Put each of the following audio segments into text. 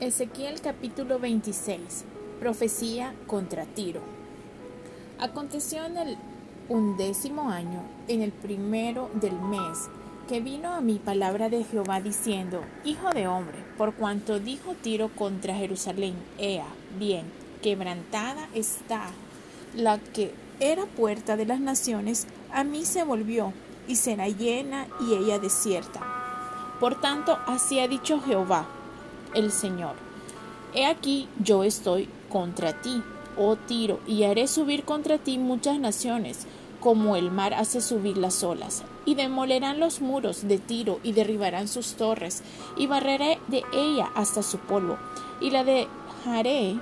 Ezequiel capítulo 26 Profecía contra Tiro Aconteció en el undécimo año, en el primero del mes, que vino a mí palabra de Jehová diciendo, Hijo de hombre, por cuanto dijo Tiro contra Jerusalén, Ea, bien, quebrantada está la que era puerta de las naciones, a mí se volvió, y será llena y ella desierta. Por tanto, así ha dicho Jehová, el Señor. He aquí yo estoy contra ti, oh Tiro, y haré subir contra ti muchas naciones, como el mar hace subir las olas, y demolerán los muros de Tiro y derribarán sus torres, y barreré de ella hasta su polvo, y la dejaré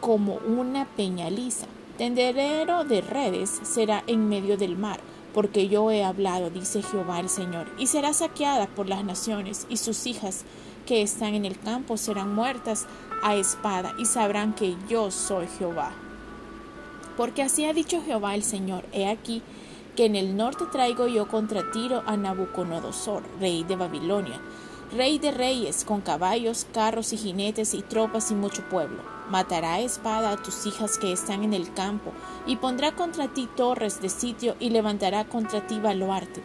como una peña lisa. Tendedero de redes será en medio del mar, porque yo he hablado, dice Jehová el Señor, y será saqueada por las naciones, y sus hijas que están en el campo serán muertas a espada, y sabrán que yo soy Jehová. Porque así ha dicho Jehová el Señor, he aquí que en el norte traigo yo contra Tiro a Nabucodonosor, rey de Babilonia, rey de reyes, con caballos, carros y jinetes y tropas y mucho pueblo. Matará a espada a tus hijas que están en el campo, y pondrá contra ti torres de sitio, y levantará contra ti baluarte,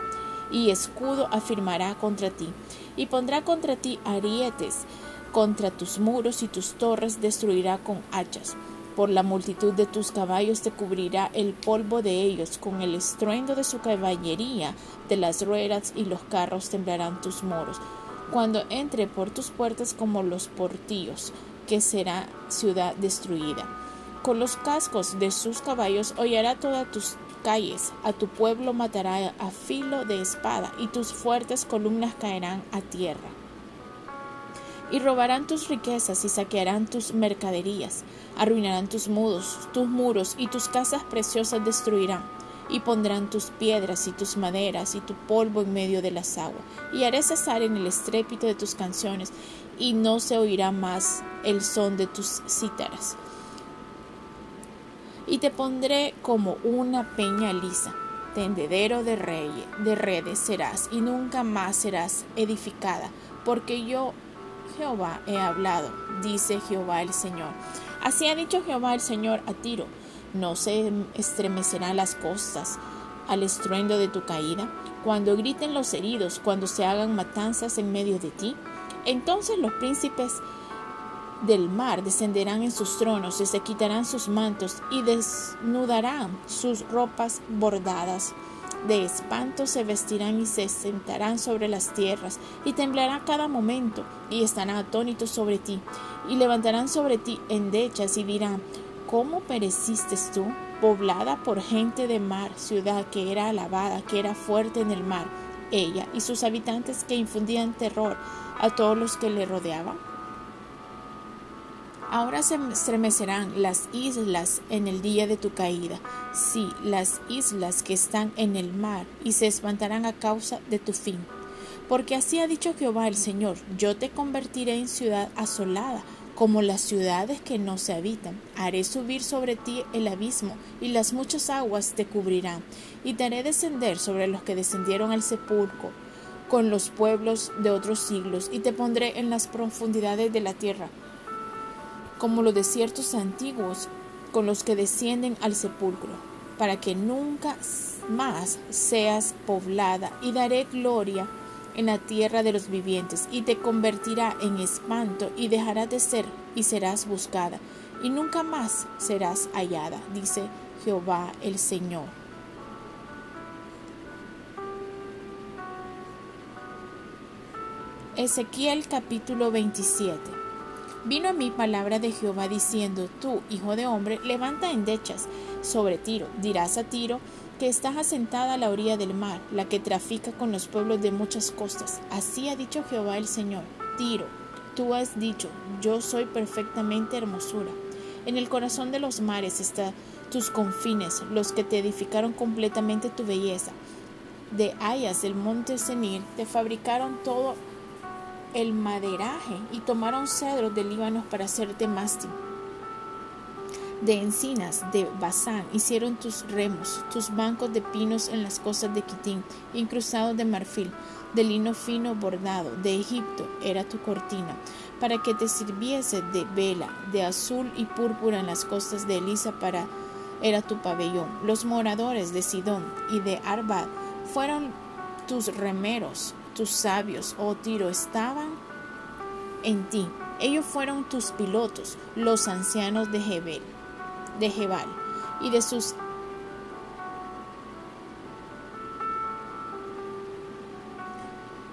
y escudo afirmará contra ti, y pondrá contra ti arietes, contra tus muros y tus torres destruirá con hachas. Por la multitud de tus caballos te cubrirá el polvo de ellos, con el estruendo de su caballería, de las ruedas y los carros temblarán tus muros cuando entre por tus puertas como los portillos, que será ciudad destruida. Con los cascos de sus caballos hollará todas tus calles, a tu pueblo matará a filo de espada, y tus fuertes columnas caerán a tierra. Y robarán tus riquezas y saquearán tus mercaderías, arruinarán tus muros, tus muros y tus casas preciosas destruirán y pondrán tus piedras y tus maderas y tu polvo en medio de las aguas, y haré cesar en el estrépito de tus canciones, y no se oirá más el son de tus cítaras. Y te pondré como una peña lisa, tendedero de, de redes serás, y nunca más serás edificada, porque yo, Jehová, he hablado, dice Jehová el Señor. Así ha dicho Jehová el Señor a Tiro, no se estremecerán las costas al estruendo de tu caída, cuando griten los heridos, cuando se hagan matanzas en medio de ti. Entonces los príncipes del mar descenderán en sus tronos y se quitarán sus mantos y desnudarán sus ropas bordadas. De espanto se vestirán y se sentarán sobre las tierras, y temblará cada momento, y estarán atónitos sobre ti, y levantarán sobre ti endechas y dirán, ¿Cómo pereciste tú, poblada por gente de mar, ciudad que era alabada, que era fuerte en el mar, ella y sus habitantes que infundían terror a todos los que le rodeaban? Ahora se estremecerán las islas en el día de tu caída, sí, las islas que están en el mar, y se espantarán a causa de tu fin. Porque así ha dicho Jehová el Señor, yo te convertiré en ciudad asolada, como las ciudades que no se habitan. Haré subir sobre ti el abismo, y las muchas aguas te cubrirán, y te haré descender sobre los que descendieron al sepulcro, con los pueblos de otros siglos, y te pondré en las profundidades de la tierra, como los desiertos antiguos, con los que descienden al sepulcro, para que nunca más seas poblada, y daré gloria en la tierra de los vivientes, y te convertirá en espanto, y dejarás de ser, y serás buscada, y nunca más serás hallada, dice Jehová el Señor. Ezequiel capítulo 27 Vino a mí palabra de Jehová diciendo, Tú, hijo de hombre, levanta endechas sobre Tiro, dirás a Tiro, que estás asentada a la orilla del mar, la que trafica con los pueblos de muchas costas. Así ha dicho Jehová el Señor. Tiro, tú has dicho, yo soy perfectamente hermosura. En el corazón de los mares están tus confines, los que te edificaron completamente tu belleza. De hayas del monte Senir te fabricaron todo el maderaje y tomaron cedros de Líbano para hacerte mástil de encinas de Basán hicieron tus remos, tus bancos de pinos en las costas de Quitín, incrustados de marfil, de lino fino bordado, de Egipto era tu cortina. para que te sirviese de vela, de azul y púrpura en las costas de Elisa para era tu pabellón. Los moradores de Sidón y de Arbad fueron tus remeros, tus sabios, oh Tiro, estaban en ti. Ellos fueron tus pilotos, los ancianos de Jebel, de Jebal, y de sus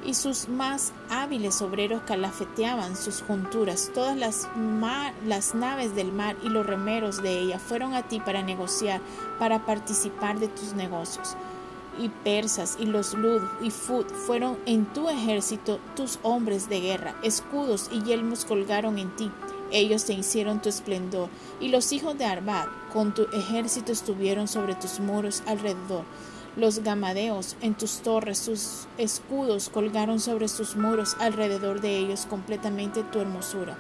y sus más hábiles obreros calafeteaban sus junturas. Todas las, las naves del mar y los remeros de ella fueron a ti para negociar, para participar de tus negocios. Y persas y los Lud y Fud fueron en tu ejército tus hombres de guerra, escudos y yelmos colgaron en ti. Ellos te hicieron tu esplendor, y los hijos de Arbad con tu ejército estuvieron sobre tus muros alrededor. Los gamadeos en tus torres, sus escudos colgaron sobre sus muros alrededor de ellos completamente tu hermosura.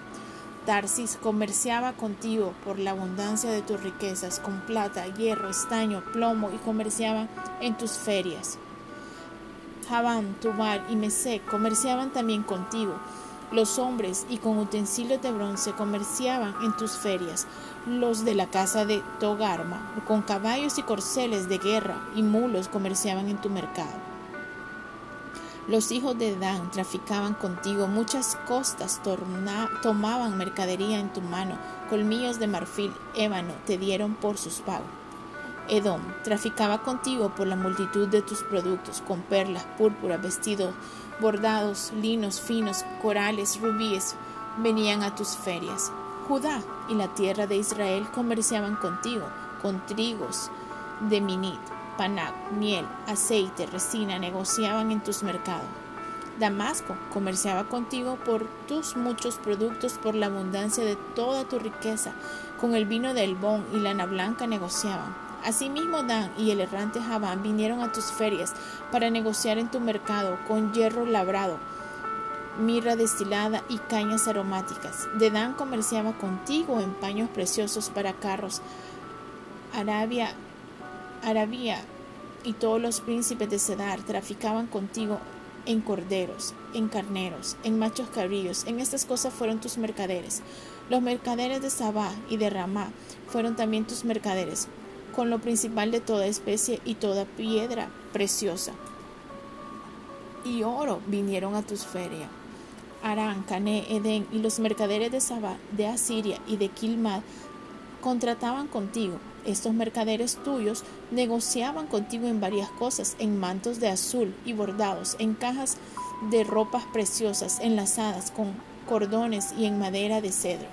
Tarsis comerciaba contigo por la abundancia de tus riquezas, con plata, hierro, estaño, plomo, y comerciaba en tus ferias. Javán, Tubal y Mesec comerciaban también contigo. Los hombres y con utensilios de bronce comerciaban en tus ferias los de la casa de Togarma, con caballos y corceles de guerra y mulos comerciaban en tu mercado. Los hijos de Dan traficaban contigo, muchas costas tomaban mercadería en tu mano, colmillos de marfil, ébano, te dieron por sus pagos. Edom traficaba contigo por la multitud de tus productos, con perlas, púrpura, vestidos, bordados, linos finos, corales, rubíes, venían a tus ferias. Judá y la tierra de Israel comerciaban contigo, con trigos de Minit, panac, miel, aceite, resina, negociaban en tus mercados. Damasco comerciaba contigo por tus muchos productos, por la abundancia de toda tu riqueza. Con el vino del Bon y lana blanca negociaban. Asimismo Dan y el errante Javán vinieron a tus ferias para negociar en tu mercado con hierro labrado mirra destilada y cañas aromáticas. Dedán comerciaba contigo en paños preciosos para carros. Arabia, Arabia y todos los príncipes de Cedar traficaban contigo en corderos, en carneros, en machos cabrillos. En estas cosas fueron tus mercaderes. Los mercaderes de Sabá y de Ramá fueron también tus mercaderes, con lo principal de toda especie y toda piedra preciosa. Y oro vinieron a tus ferias. Arán, Cané, Edén y los mercaderes de Sabá, de Asiria y de Kilmad contrataban contigo. Estos mercaderes tuyos negociaban contigo en varias cosas, en mantos de azul y bordados, en cajas de ropas preciosas enlazadas con cordones y en madera de cedro.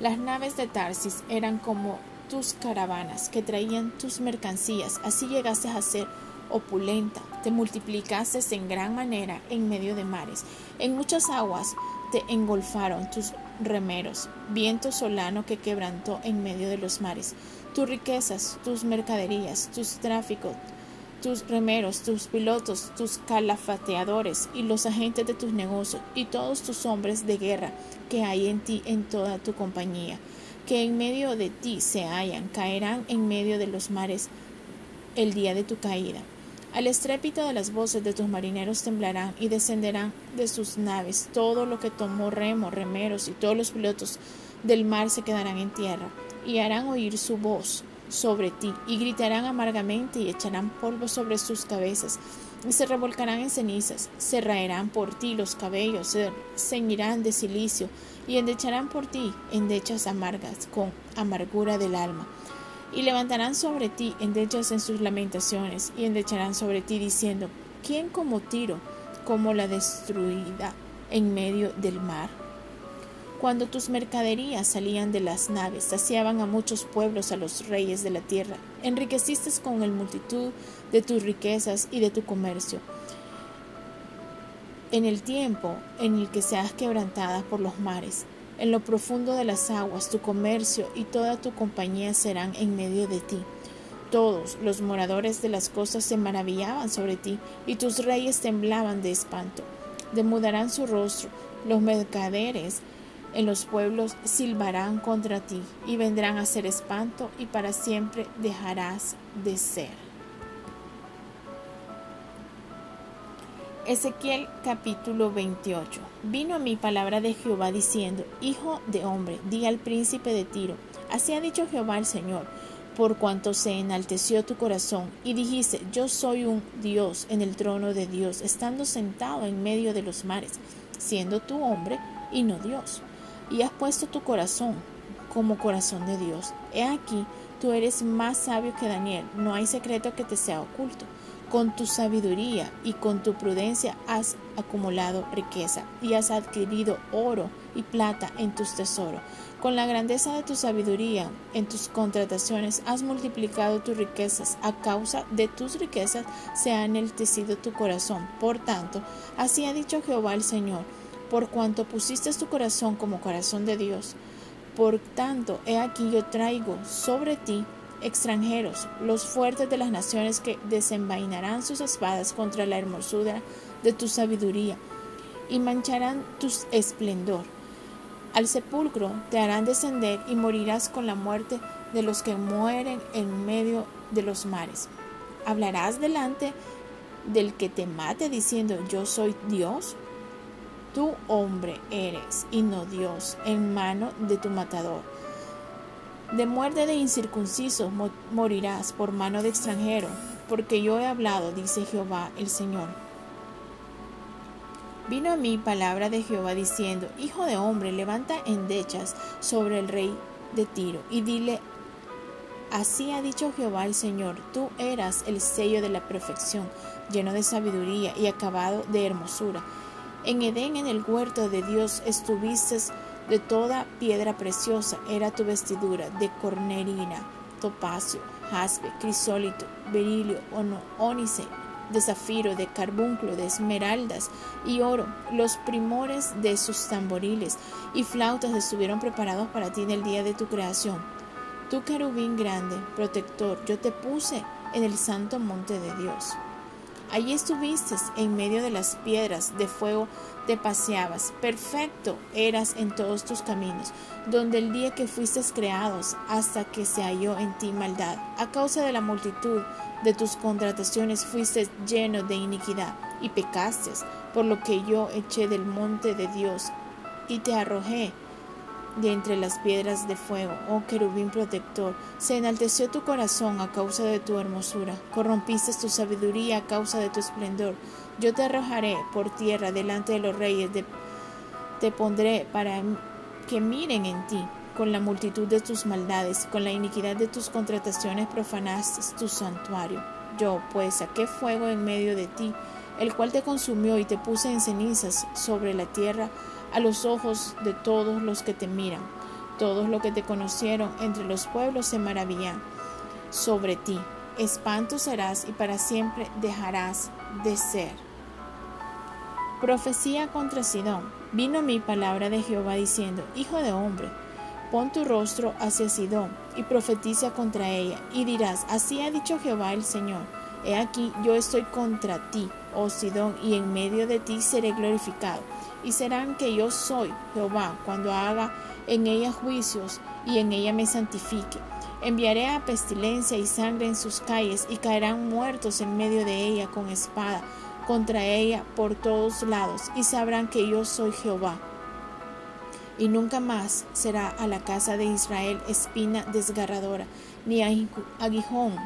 Las naves de Tarsis eran como tus caravanas que traían tus mercancías, así llegaste a ser opulenta, te multiplicaste en gran manera en medio de mares. En muchas aguas te engolfaron tus remeros, viento solano que quebrantó en medio de los mares. Tus riquezas, tus mercaderías, tus tráficos, tus remeros, tus pilotos, tus calafateadores y los agentes de tus negocios y todos tus hombres de guerra que hay en ti en toda tu compañía, que en medio de ti se hallan, caerán en medio de los mares el día de tu caída. Al estrépito de las voces de tus marineros temblarán y descenderán de sus naves. Todo lo que tomó remo, remeros y todos los pilotos del mar se quedarán en tierra y harán oír su voz sobre ti y gritarán amargamente y echarán polvo sobre sus cabezas y se revolcarán en cenizas, se raerán por ti los cabellos, se ceñirán de silicio y endecharán por ti endechas amargas con amargura del alma y levantarán sobre ti endechas en sus lamentaciones, y endecharán sobre ti diciendo, ¿quién como Tiro, como la destruida en medio del mar? Cuando tus mercaderías salían de las naves, saciaban a muchos pueblos, a los reyes de la tierra, enriqueciste con el multitud de tus riquezas y de tu comercio. En el tiempo en el que seas quebrantada por los mares, en lo profundo de las aguas tu comercio y toda tu compañía serán en medio de ti. Todos los moradores de las costas se maravillaban sobre ti, y tus reyes temblaban de espanto. Demudarán su rostro, los mercaderes en los pueblos silbarán contra ti, y vendrán a ser espanto, y para siempre dejarás de ser. Ezequiel capítulo 28. Vino a mí palabra de Jehová diciendo, Hijo de hombre, di al príncipe de Tiro, así ha dicho Jehová el Señor, por cuanto se enalteció tu corazón, y dijiste, Yo soy un Dios en el trono de Dios, estando sentado en medio de los mares, siendo tú hombre y no Dios, y has puesto tu corazón como corazón de Dios. He aquí, tú eres más sabio que Daniel, no hay secreto que te sea oculto. Con tu sabiduría y con tu prudencia has acumulado riqueza y has adquirido oro y plata en tus tesoros. Con la grandeza de tu sabiduría en tus contrataciones has multiplicado tus riquezas. A causa de tus riquezas se ha enaltecido tu corazón. Por tanto, así ha dicho Jehová el Señor, por cuanto pusiste tu corazón como corazón de Dios. Por tanto, he aquí yo traigo sobre ti extranjeros, los fuertes de las naciones que desenvainarán sus espadas contra la hermosura de tu sabiduría y mancharán tu esplendor. Al sepulcro te harán descender y morirás con la muerte de los que mueren en medio de los mares. Hablarás delante del que te mate diciendo yo soy Dios. Tú hombre eres y no Dios en mano de tu matador de muerte de incircuncisos morirás por mano de extranjero, porque yo he hablado, dice Jehová el Señor. Vino a mí palabra de Jehová diciendo, Hijo de hombre, levanta endechas sobre el rey de Tiro, y dile, Así ha dicho Jehová el Señor, tú eras el sello de la perfección, lleno de sabiduría y acabado de hermosura. En Edén, en el huerto de Dios, estuviste de toda piedra preciosa era tu vestidura, de cornerina, topacio, jaspe, crisólito, berilio, ónice, de zafiro, de carbunclo, de esmeraldas y oro. Los primores de sus tamboriles y flautas estuvieron preparados para ti en el día de tu creación. Tú querubín grande, protector, yo te puse en el santo monte de Dios. Allí estuviste en medio de las piedras de fuego te paseabas, perfecto eras en todos tus caminos, donde el día que fuiste creados hasta que se halló en ti maldad, a causa de la multitud de tus contrataciones fuiste lleno de iniquidad y pecaste, por lo que yo eché del monte de Dios y te arrojé de entre las piedras de fuego, oh querubín protector, se enalteció tu corazón a causa de tu hermosura, corrompiste tu sabiduría a causa de tu esplendor. Yo te arrojaré por tierra delante de los reyes, te pondré para que miren en ti. Con la multitud de tus maldades, con la iniquidad de tus contrataciones profanaste tu santuario. Yo, pues, saqué fuego en medio de ti, el cual te consumió y te puse en cenizas sobre la tierra a los ojos de todos los que te miran. Todos los que te conocieron entre los pueblos se maravillan sobre ti. Espanto serás y para siempre dejarás de ser. Profecía contra Sidón. Vino mi palabra de Jehová diciendo, Hijo de hombre, pon tu rostro hacia Sidón y profetiza contra ella, y dirás, Así ha dicho Jehová el Señor, he aquí yo estoy contra ti, oh Sidón, y en medio de ti seré glorificado y serán que yo soy Jehová cuando haga en ella juicios y en ella me santifique. Enviaré a pestilencia y sangre en sus calles y caerán muertos en medio de ella con espada contra ella por todos lados y sabrán que yo soy Jehová. Y nunca más será a la casa de Israel espina desgarradora, ni aguijón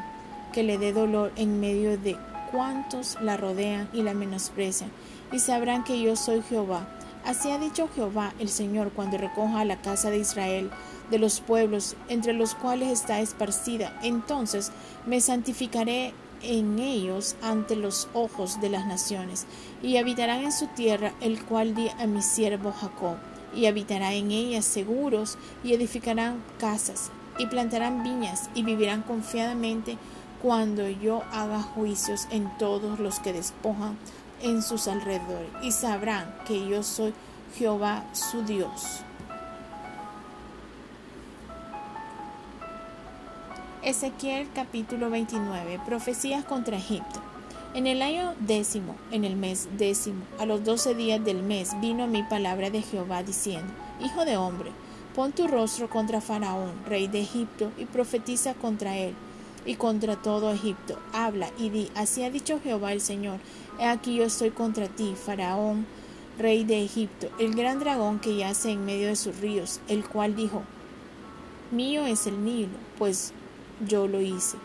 que le dé dolor en medio de cuantos la rodean y la menosprecian y sabrán que yo soy Jehová. Así ha dicho Jehová el Señor cuando recoja la casa de Israel de los pueblos entre los cuales está esparcida. Entonces me santificaré en ellos ante los ojos de las naciones, y habitarán en su tierra, el cual di a mi siervo Jacob, y habitará en ellas seguros, y edificarán casas, y plantarán viñas, y vivirán confiadamente cuando yo haga juicios en todos los que despojan en sus alrededores y sabrán que yo soy Jehová su Dios. Ezequiel capítulo 29 Profecías contra Egipto. En el año décimo, en el mes décimo, a los doce días del mes, vino mi palabra de Jehová diciendo, Hijo de hombre, pon tu rostro contra Faraón, rey de Egipto, y profetiza contra él y contra todo Egipto. Habla y di, así ha dicho Jehová el Señor, He aquí yo estoy contra ti, Faraón, rey de Egipto, el gran dragón que yace en medio de sus ríos, el cual dijo, Mío es el Nilo, pues yo lo hice.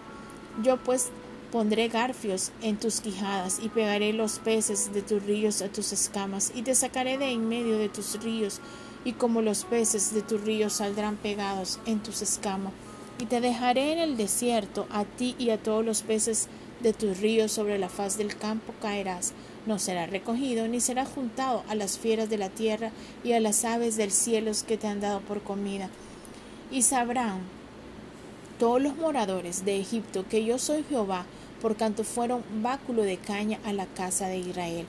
Yo pues pondré garfios en tus quijadas y pegaré los peces de tus ríos a tus escamas y te sacaré de en medio de tus ríos y como los peces de tus ríos saldrán pegados en tus escamas y te dejaré en el desierto a ti y a todos los peces de tus ríos. Sobre la faz del campo caerás. No será recogido ni será juntado a las fieras de la tierra y a las aves del cielo que te han dado por comida. Y sabrán todos los moradores de Egipto que yo soy Jehová, por cuanto fueron báculo de caña a la casa de Israel.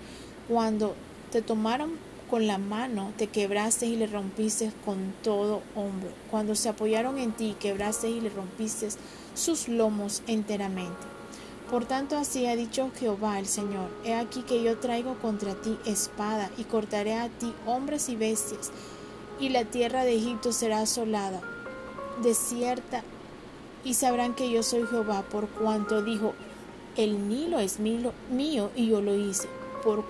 Cuando te tomaron con la mano, te quebraste y le rompiste con todo hombro. Cuando se apoyaron en ti, quebraste y le rompiste sus lomos enteramente. Por tanto así ha dicho Jehová el Señor, he aquí que yo traigo contra ti espada y cortaré a ti hombres y bestias, y la tierra de Egipto será asolada, desierta y sabrán que yo soy Jehová por cuanto dijo, el Nilo es mío, y yo lo hice. Por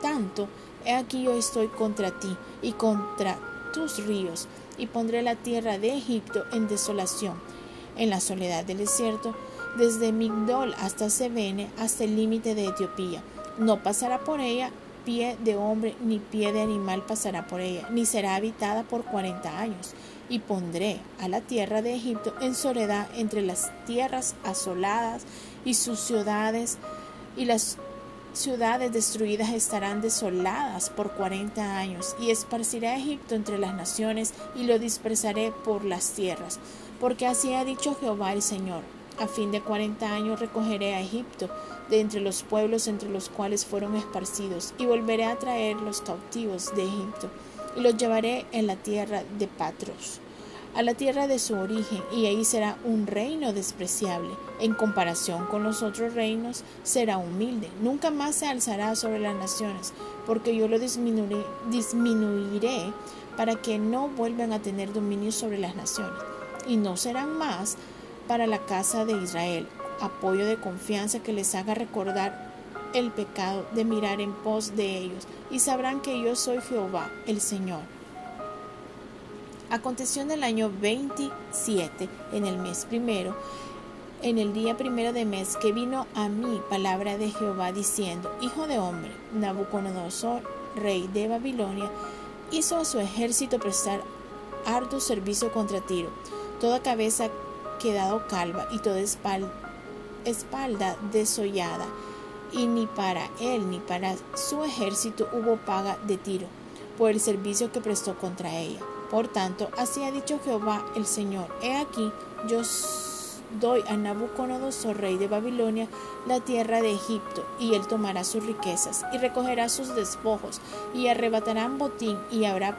tanto, he aquí yo estoy contra ti y contra tus ríos, y pondré la tierra de Egipto en desolación, en la soledad del desierto, desde Migdol hasta Sebene, hasta el límite de Etiopía. No pasará por ella pie de hombre ni pie de animal pasará por ella, ni será habitada por cuarenta años y pondré a la tierra de Egipto en soledad entre las tierras asoladas y sus ciudades, y las ciudades destruidas estarán desoladas por cuarenta años, y esparciré a Egipto entre las naciones, y lo dispersaré por las tierras, porque así ha dicho Jehová el Señor. A fin de cuarenta años recogeré a Egipto de entre los pueblos entre los cuales fueron esparcidos, y volveré a traer los cautivos de Egipto y los llevaré en la tierra de Patros, a la tierra de su origen, y ahí será un reino despreciable. En comparación con los otros reinos, será humilde. Nunca más se alzará sobre las naciones, porque yo lo disminuiré, para que no vuelvan a tener dominio sobre las naciones. Y no serán más para la casa de Israel, apoyo de confianza que les haga recordar el pecado de mirar en pos de ellos, y sabrán que yo soy Jehová, el Señor. Aconteció en el año 27, en el mes primero, en el día primero de mes, que vino a mí palabra de Jehová diciendo, Hijo de hombre, Nabucodonosor, rey de Babilonia, hizo a su ejército prestar arduo servicio contra Tiro, toda cabeza quedado calva y toda espalda, espalda desollada y ni para él ni para su ejército hubo paga de tiro por el servicio que prestó contra ella. Por tanto, así ha dicho Jehová el Señor, he aquí, yo doy a Nabucodonosor, rey de Babilonia, la tierra de Egipto, y él tomará sus riquezas, y recogerá sus despojos, y arrebatarán botín, y habrá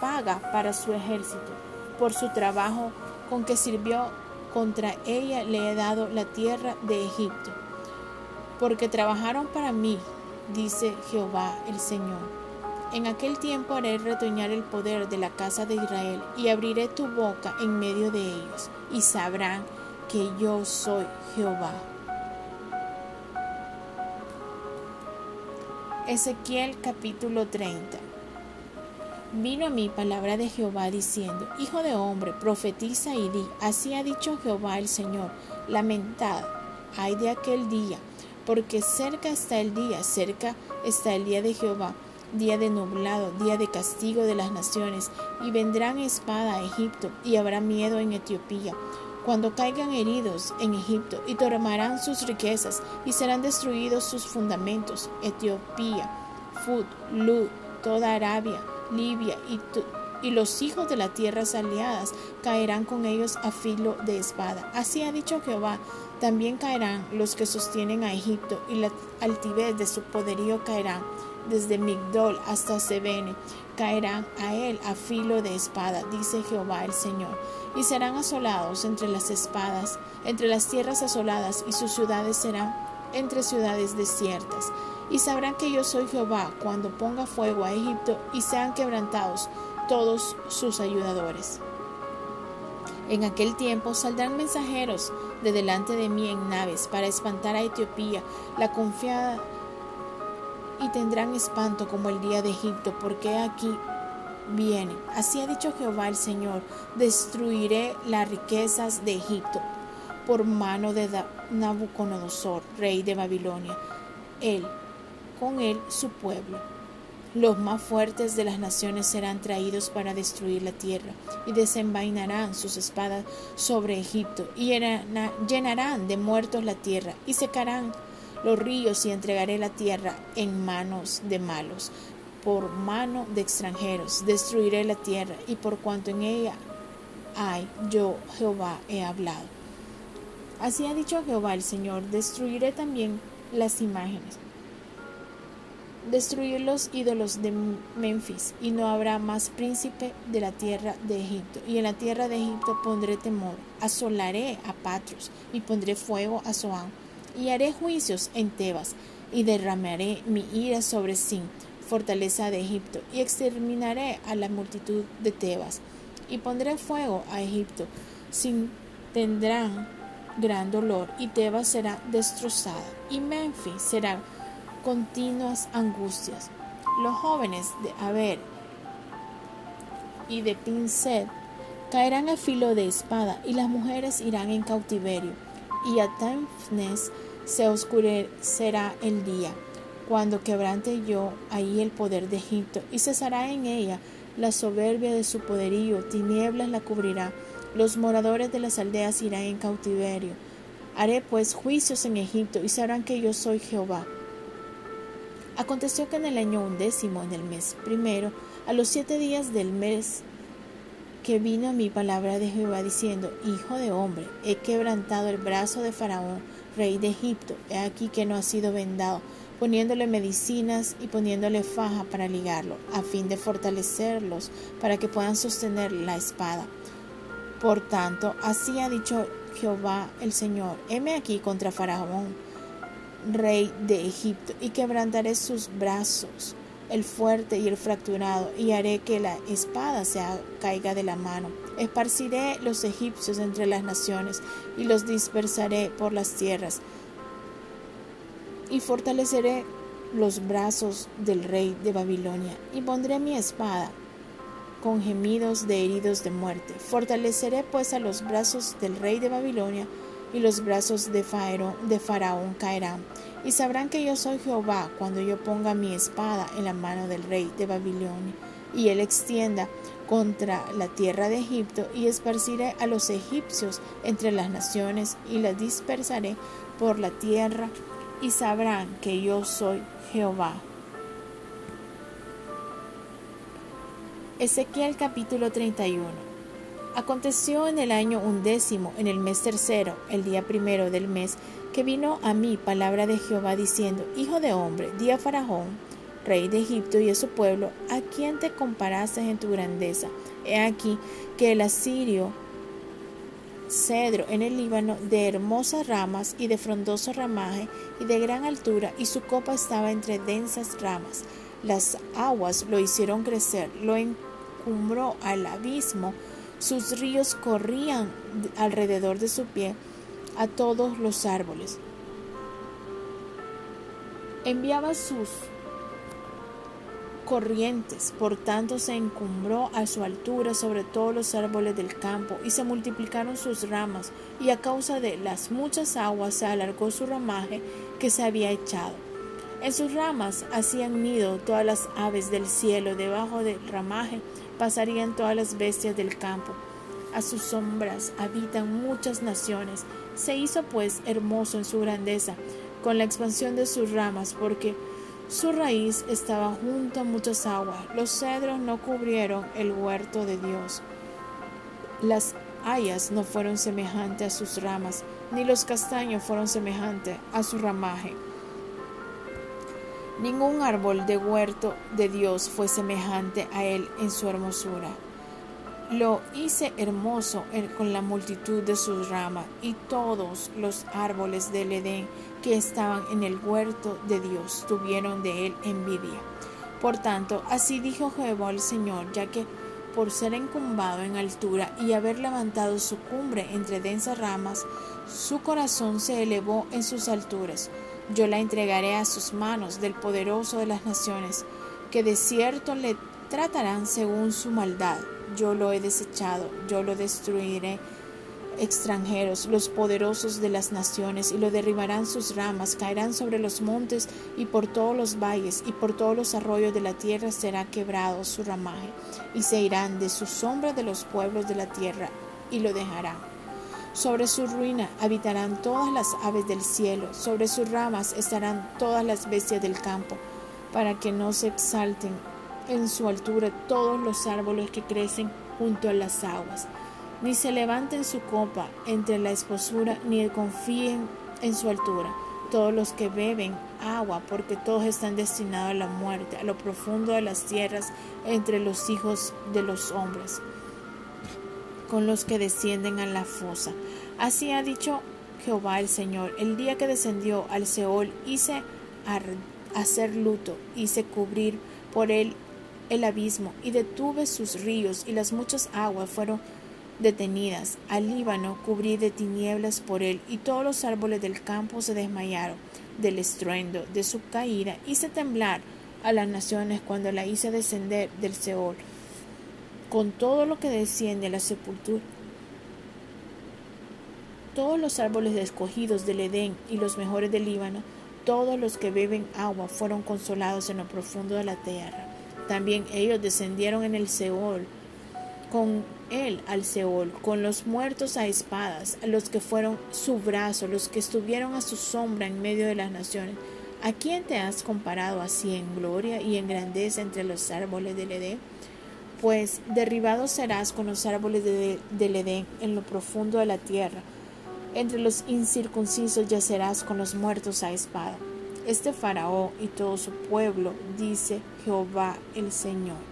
paga para su ejército. Por su trabajo con que sirvió contra ella le he dado la tierra de Egipto porque trabajaron para mí, dice Jehová el Señor. En aquel tiempo haré retoñar el poder de la casa de Israel y abriré tu boca en medio de ellos y sabrán que yo soy Jehová. Ezequiel capítulo 30 Vino a mí palabra de Jehová diciendo, Hijo de hombre, profetiza y di, así ha dicho Jehová el Señor, lamentad, ay de aquel día, porque cerca está el día, cerca está el día de Jehová, día de nublado, día de castigo de las naciones, y vendrán espada a Egipto, y habrá miedo en Etiopía, cuando caigan heridos en Egipto, y tomarán sus riquezas, y serán destruidos sus fundamentos, Etiopía, Fut, Lud, toda Arabia, Libia y, y los hijos de las tierras aliadas caerán con ellos a filo de espada. Así ha dicho Jehová, también caerán los que sostienen a Egipto, y la altivez de su poderío caerá desde Migdol hasta Sebene. Caerán a él a filo de espada, dice Jehová el Señor, y serán asolados entre las espadas, entre las tierras asoladas, y sus ciudades serán entre ciudades desiertas. Y sabrán que yo soy Jehová cuando ponga fuego a Egipto y sean quebrantados todos sus ayudadores. En aquel tiempo saldrán mensajeros de delante de mí en naves para espantar a Etiopía, la confiada y tendrán espanto como el día de Egipto, porque aquí viene. Así ha dicho Jehová el Señor, destruiré las riquezas de Egipto por mano de Nabucodonosor, rey de Babilonia, él, con él su pueblo. Los más fuertes de las naciones serán traídos para destruir la tierra, y desenvainarán sus espadas sobre Egipto, y llenarán de muertos la tierra, y secarán los ríos, y entregaré la tierra en manos de malos, por mano de extranjeros. Destruiré la tierra, y por cuanto en ella hay, yo Jehová he hablado. Así ha dicho Jehová el Señor, destruiré también las imágenes, destruir los ídolos de Memphis, y no habrá más príncipe de la tierra de Egipto. Y en la tierra de Egipto pondré temor, asolaré a Patros, y pondré fuego a Zoán, y haré juicios en Tebas, y derramaré mi ira sobre Sin, fortaleza de Egipto, y exterminaré a la multitud de Tebas, y pondré fuego a Egipto, sin tendrán gran dolor y Tebas será destrozada y Memphis será continuas angustias. Los jóvenes de Aber y de Pincet caerán a filo de espada y las mujeres irán en cautiverio y a se oscurecerá el día cuando quebrante yo ahí el poder de Egipto y cesará en ella la soberbia de su poderío, tinieblas la cubrirá los moradores de las aldeas irán en cautiverio. Haré pues juicios en Egipto y sabrán que yo soy Jehová. Aconteció que en el año undécimo, en el mes primero, a los siete días del mes, que vino mi palabra de Jehová diciendo, Hijo de hombre, he quebrantado el brazo de Faraón, rey de Egipto, he aquí que no ha sido vendado, poniéndole medicinas y poniéndole faja para ligarlo, a fin de fortalecerlos, para que puedan sostener la espada. Por tanto, así ha dicho Jehová el Señor, heme aquí contra Faraón, rey de Egipto, y quebrantaré sus brazos, el fuerte y el fracturado, y haré que la espada se caiga de la mano. Esparciré los egipcios entre las naciones, y los dispersaré por las tierras, y fortaleceré los brazos del rey de Babilonia, y pondré mi espada con gemidos de heridos de muerte. Fortaleceré pues a los brazos del rey de Babilonia, y los brazos de, de Faraón caerán. Y sabrán que yo soy Jehová cuando yo ponga mi espada en la mano del rey de Babilonia, y él extienda contra la tierra de Egipto, y esparciré a los egipcios entre las naciones, y las dispersaré por la tierra, y sabrán que yo soy Jehová. Ezequiel capítulo 31. Aconteció en el año undécimo, en el mes tercero, el día primero del mes, que vino a mí palabra de Jehová diciendo, Hijo de hombre, di a Faraón, rey de Egipto y a su pueblo, ¿a quién te comparaste en tu grandeza? He aquí que el asirio cedro en el Líbano de hermosas ramas y de frondoso ramaje y de gran altura, y su copa estaba entre densas ramas. Las aguas lo hicieron crecer, lo encumbró al abismo, sus ríos corrían alrededor de su pie a todos los árboles. Enviaba sus corrientes, por tanto se encumbró a su altura sobre todos los árboles del campo y se multiplicaron sus ramas, y a causa de las muchas aguas se alargó su ramaje que se había echado. En sus ramas hacían nido todas las aves del cielo, debajo del ramaje pasarían todas las bestias del campo. A sus sombras habitan muchas naciones. Se hizo pues hermoso en su grandeza, con la expansión de sus ramas, porque su raíz estaba junto a muchas aguas. Los cedros no cubrieron el huerto de Dios. Las hayas no fueron semejantes a sus ramas, ni los castaños fueron semejantes a su ramaje. Ningún árbol de huerto de Dios fue semejante a él en su hermosura. Lo hice hermoso con la multitud de sus ramas y todos los árboles del Edén que estaban en el huerto de Dios tuvieron de él envidia. Por tanto, así dijo Jehová el Señor, ya que por ser encumbado en altura y haber levantado su cumbre entre densas ramas, su corazón se elevó en sus alturas Yo la entregaré a sus manos del poderoso de las naciones, que de cierto le tratarán según su maldad. Yo lo he desechado, yo lo destruiré extranjeros, los poderosos de las naciones, y lo derribarán sus ramas, caerán sobre los montes y por todos los valles y por todos los arroyos de la tierra será quebrado su ramaje, y se irán de su sombra de los pueblos de la tierra, y lo dejarán. Sobre su ruina habitarán todas las aves del cielo, sobre sus ramas estarán todas las bestias del campo, para que no se exalten en su altura todos los árboles que crecen junto a las aguas ni se levanten su copa entre la esposura, ni confíen en su altura. Todos los que beben agua, porque todos están destinados a la muerte, a lo profundo de las tierras, entre los hijos de los hombres, con los que descienden a la fosa. Así ha dicho Jehová el Señor, el día que descendió al Seol hice hacer luto, hice cubrir por él el abismo, y detuve sus ríos, y las muchas aguas fueron detenidas. Al Líbano cubrí de tinieblas por él, y todos los árboles del campo se desmayaron del estruendo de su caída. Hice temblar a las naciones cuando la hice descender del Seol, con todo lo que desciende a la sepultura. Todos los árboles escogidos del Edén y los mejores del Líbano, todos los que beben agua fueron consolados en lo profundo de la tierra. También ellos descendieron en el Seol con él al Seol, con los muertos a espadas, los que fueron su brazo, los que estuvieron a su sombra en medio de las naciones. ¿A quién te has comparado así en gloria y en grandeza entre los árboles del Edén? Pues derribado serás con los árboles del Edén en lo profundo de la tierra. Entre los incircuncisos yacerás con los muertos a espada. Este faraón y todo su pueblo, dice Jehová el Señor.